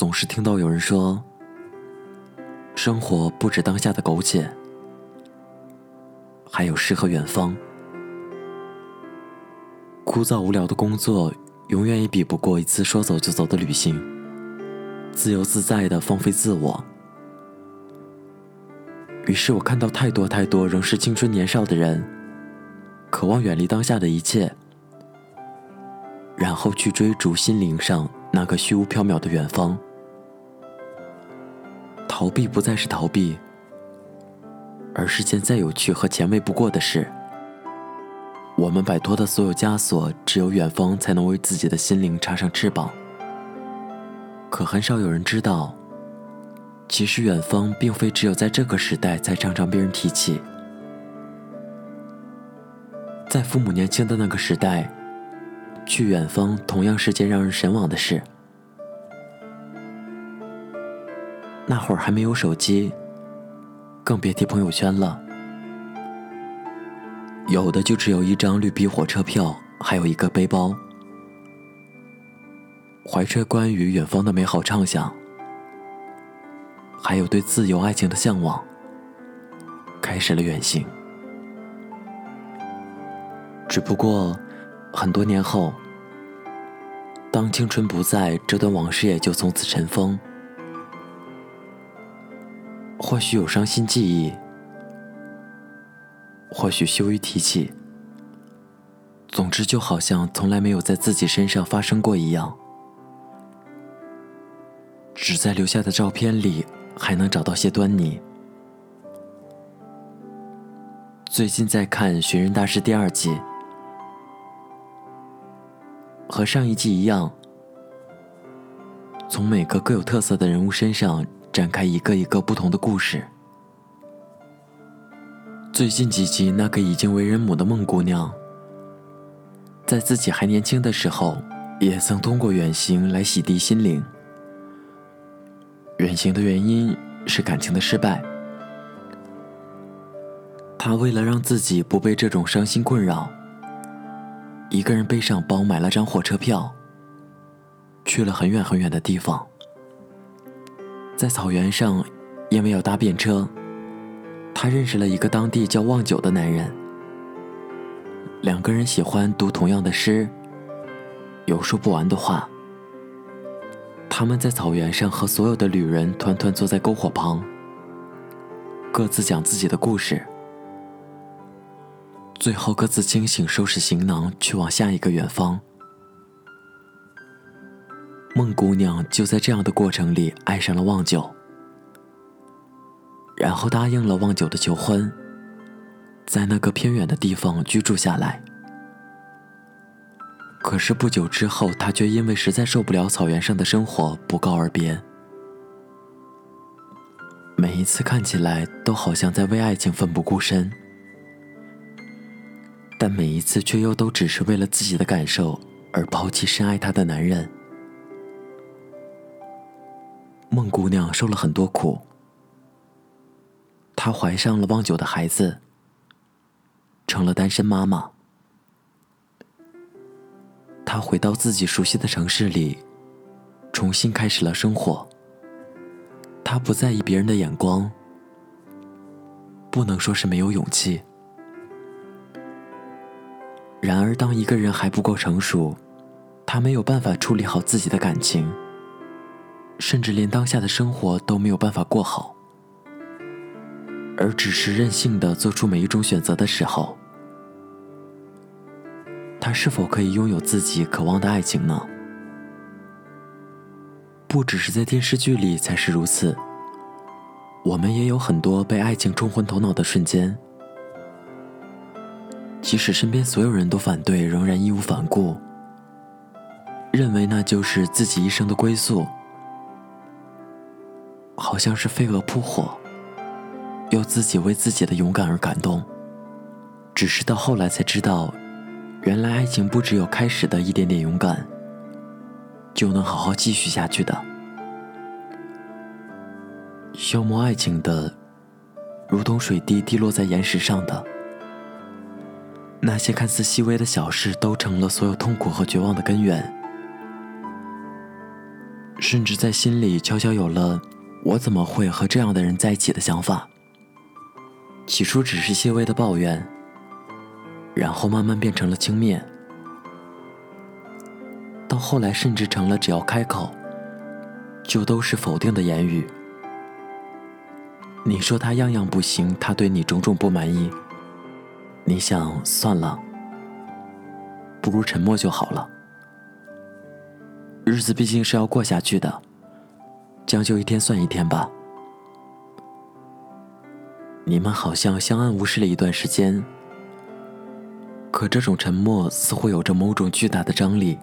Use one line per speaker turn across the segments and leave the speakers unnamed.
总是听到有人说，生活不止当下的苟且，还有诗和远方。枯燥无聊的工作，永远也比不过一次说走就走的旅行，自由自在的放飞自我。于是我看到太多太多仍是青春年少的人，渴望远离当下的一切，然后去追逐心灵上那个虚无缥缈的远方。逃避不再是逃避，而是件再有趣和前卫不过的事。我们摆脱的所有枷锁，只有远方才能为自己的心灵插上翅膀。可很少有人知道。其实，远方并非只有在这个时代才常常被人提起。在父母年轻的那个时代，去远方同样是件让人神往的事。那会儿还没有手机，更别提朋友圈了，有的就只有一张绿皮火车票，还有一个背包，怀揣关于远方的美好畅想。还有对自由爱情的向往，开始了远行。只不过，很多年后，当青春不在，这段往事也就从此尘封。或许有伤心记忆，或许羞于提起。总之，就好像从来没有在自己身上发生过一样，只在留下的照片里。还能找到些端倪。最近在看《寻人大师》第二季，和上一季一样，从每个各有特色的人物身上展开一个一个不同的故事。最近几集，那个已经为人母的孟姑娘，在自己还年轻的时候，也曾通过远行来洗涤心灵。远行的原因是感情的失败。他为了让自己不被这种伤心困扰，一个人背上包买了张火车票，去了很远很远的地方。在草原上，因为要搭便车，他认识了一个当地叫望九的男人。两个人喜欢读同样的诗，有说不完的话。他们在草原上和所有的旅人团团坐在篝火旁，各自讲自己的故事，最后各自清醒，收拾行囊，去往下一个远方。孟姑娘就在这样的过程里爱上了望九，然后答应了望九的求婚，在那个偏远的地方居住下来。可是不久之后，他却因为实在受不了草原上的生活，不告而别。每一次看起来都好像在为爱情奋不顾身，但每一次却又都只是为了自己的感受而抛弃深爱她的男人。孟姑娘受了很多苦，她怀上了望九的孩子，成了单身妈妈。他回到自己熟悉的城市里，重新开始了生活。他不在意别人的眼光，不能说是没有勇气。然而，当一个人还不够成熟，他没有办法处理好自己的感情，甚至连当下的生活都没有办法过好，而只是任性的做出每一种选择的时候。他是否可以拥有自己渴望的爱情呢？不只是在电视剧里才是如此，我们也有很多被爱情冲昏头脑的瞬间。即使身边所有人都反对，仍然义无反顾，认为那就是自己一生的归宿，好像是飞蛾扑火，又自己为自己的勇敢而感动。只是到后来才知道。原来爱情不只有开始的一点点勇敢，就能好好继续下去的。消磨爱情的，如同水滴滴落在岩石上的那些看似细微的小事，都成了所有痛苦和绝望的根源。甚至在心里悄悄有了“我怎么会和这样的人在一起”的想法。起初只是些微的抱怨，然后慢慢变成了轻蔑，到后来甚至成了只要开口，就都是否定的言语。你说他样样不行，他对你种种不满意，你想算了，不如沉默就好了。日子毕竟是要过下去的，将就一天算一天吧。你们好像相安无事了一段时间，可这种沉默似乎有着某种巨大的张力，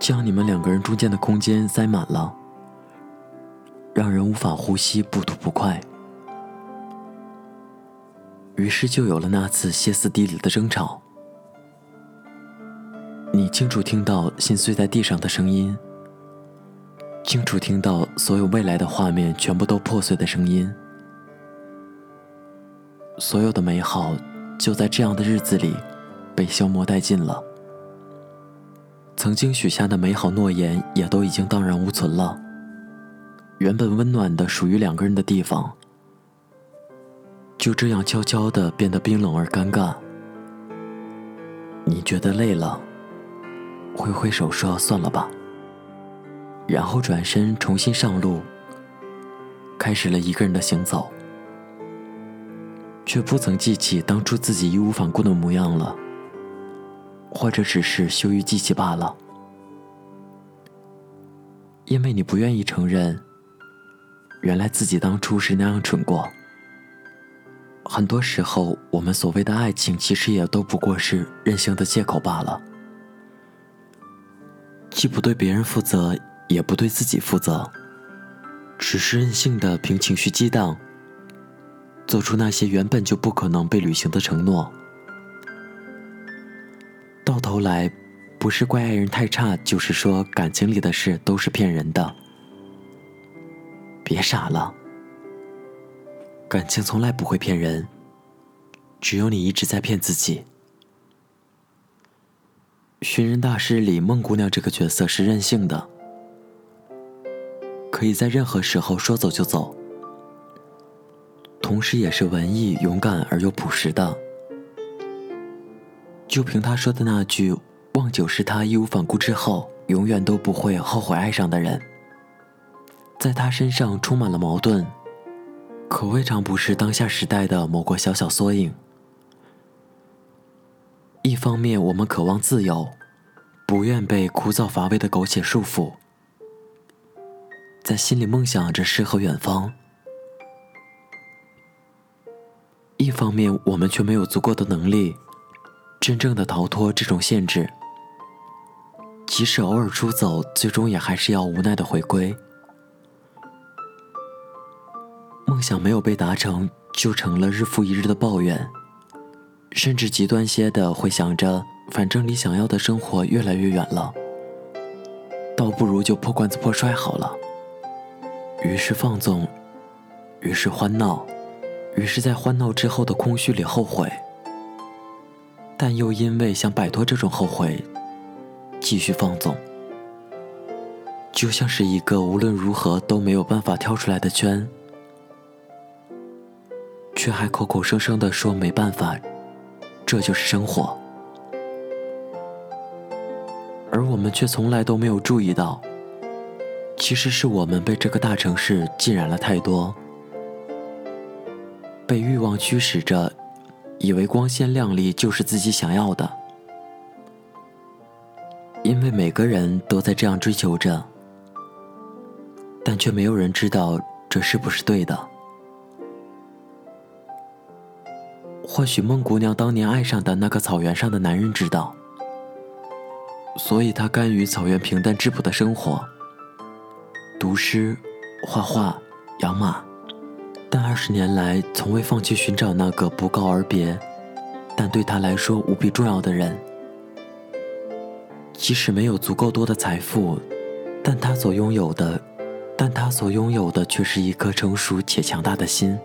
将你们两个人中间的空间塞满了，让人无法呼吸，不吐不快。于是就有了那次歇斯底里的争吵。你清楚听到心碎在地上的声音，清楚听到所有未来的画面全部都破碎的声音，所有的美好就在这样的日子里被消磨殆尽了。曾经许下的美好诺言也都已经荡然无存了。原本温暖的属于两个人的地方，就这样悄悄的变得冰冷而尴尬。你觉得累了？挥挥手说：“算了吧。”然后转身重新上路，开始了一个人的行走，却不曾记起当初自己义无反顾的模样了，或者只是羞于记起罢了。因为你不愿意承认，原来自己当初是那样蠢过。很多时候，我们所谓的爱情，其实也都不过是任性的借口罢了。既不对别人负责，也不对自己负责，只是任性的凭情绪激荡，做出那些原本就不可能被履行的承诺。到头来，不是怪爱人太差，就是说感情里的事都是骗人的。别傻了，感情从来不会骗人，只有你一直在骗自己。寻人大师里，孟姑娘这个角色是任性的，可以在任何时候说走就走，同时也是文艺、勇敢而又朴实的。就凭他说的那句“望九是他义无反顾之后，永远都不会后悔爱上的人”，在他身上充满了矛盾，可未尝不是当下时代的某个小小缩影。一方面，我们渴望自由，不愿被枯燥乏味的苟且束缚，在心里梦想着诗和远方；一方面，我们却没有足够的能力，真正的逃脱这种限制。即使偶尔出走，最终也还是要无奈的回归。梦想没有被达成，就成了日复一日的抱怨。甚至极端些的会想着，反正离想要的生活越来越远了，倒不如就破罐子破摔好了。于是放纵，于是欢闹，于是在欢闹之后的空虚里后悔，但又因为想摆脱这种后悔，继续放纵，就像是一个无论如何都没有办法跳出来的圈，却还口口声声的说没办法。这就是生活，而我们却从来都没有注意到，其实是我们被这个大城市浸染了太多，被欲望驱使着，以为光鲜亮丽就是自己想要的，因为每个人都在这样追求着，但却没有人知道这是不是对的。或许孟姑娘当年爱上的那个草原上的男人知道，所以她甘于草原平淡质朴的生活，读诗、画画、养马，但二十年来从未放弃寻找那个不告而别，但对他来说无比重要的人。即使没有足够多的财富，但他所拥有的，但他所拥有的却是一颗成熟且强大的心。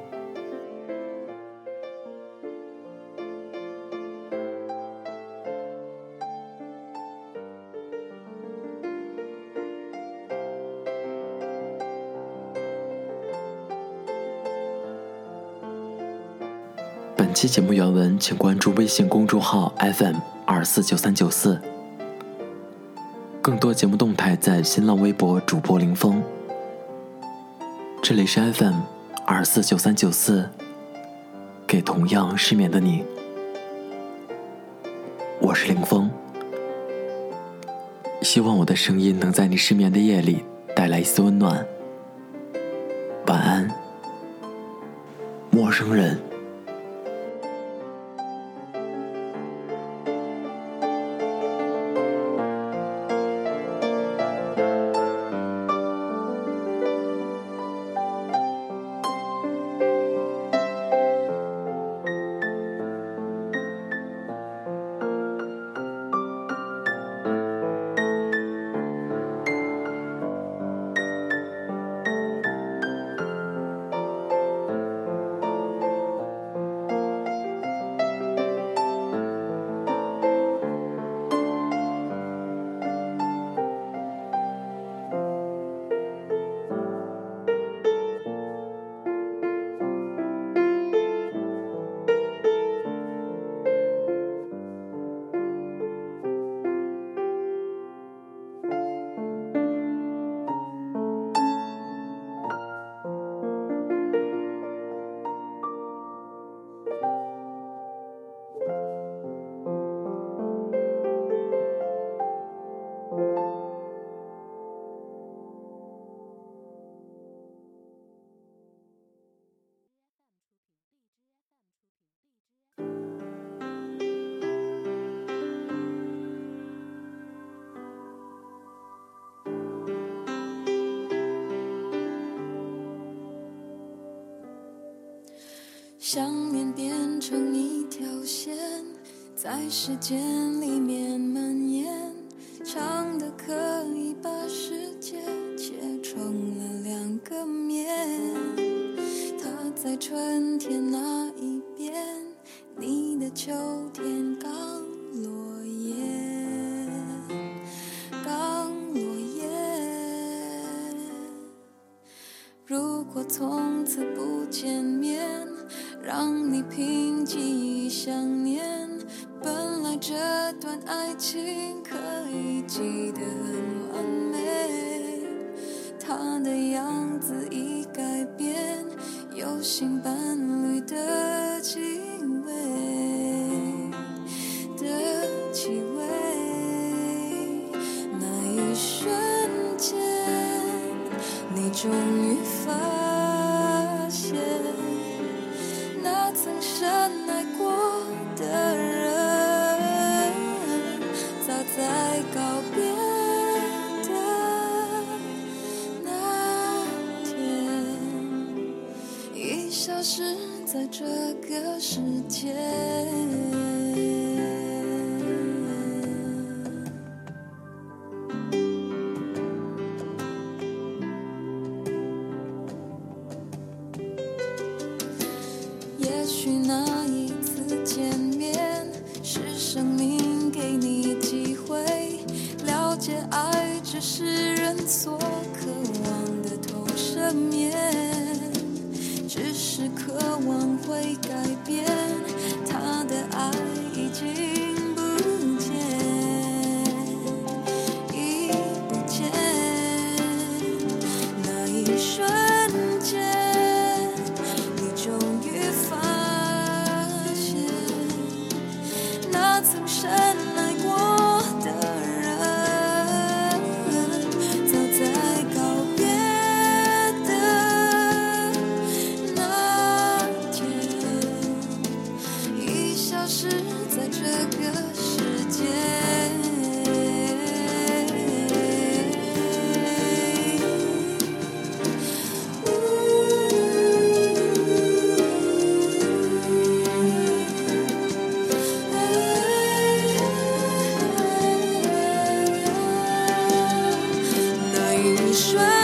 期节目原文，请关注微信公众号 FM 二四九三九四。更多节目动态在新浪微博主播林峰。这里是 FM 二四九三九四，给同样失眠的你，我是林峰。希望我的声音能在你失眠的夜里带来一丝温暖。晚安，陌生人。
想念变成一条线，在时间里面的样子已改变，有新伴侣的气味的气味，那一瞬间，你终于发现。消失在这个世界。也许那一次见面，是生命给你机会，了解爱只是人所渴望的投射面。渴望会改变，你说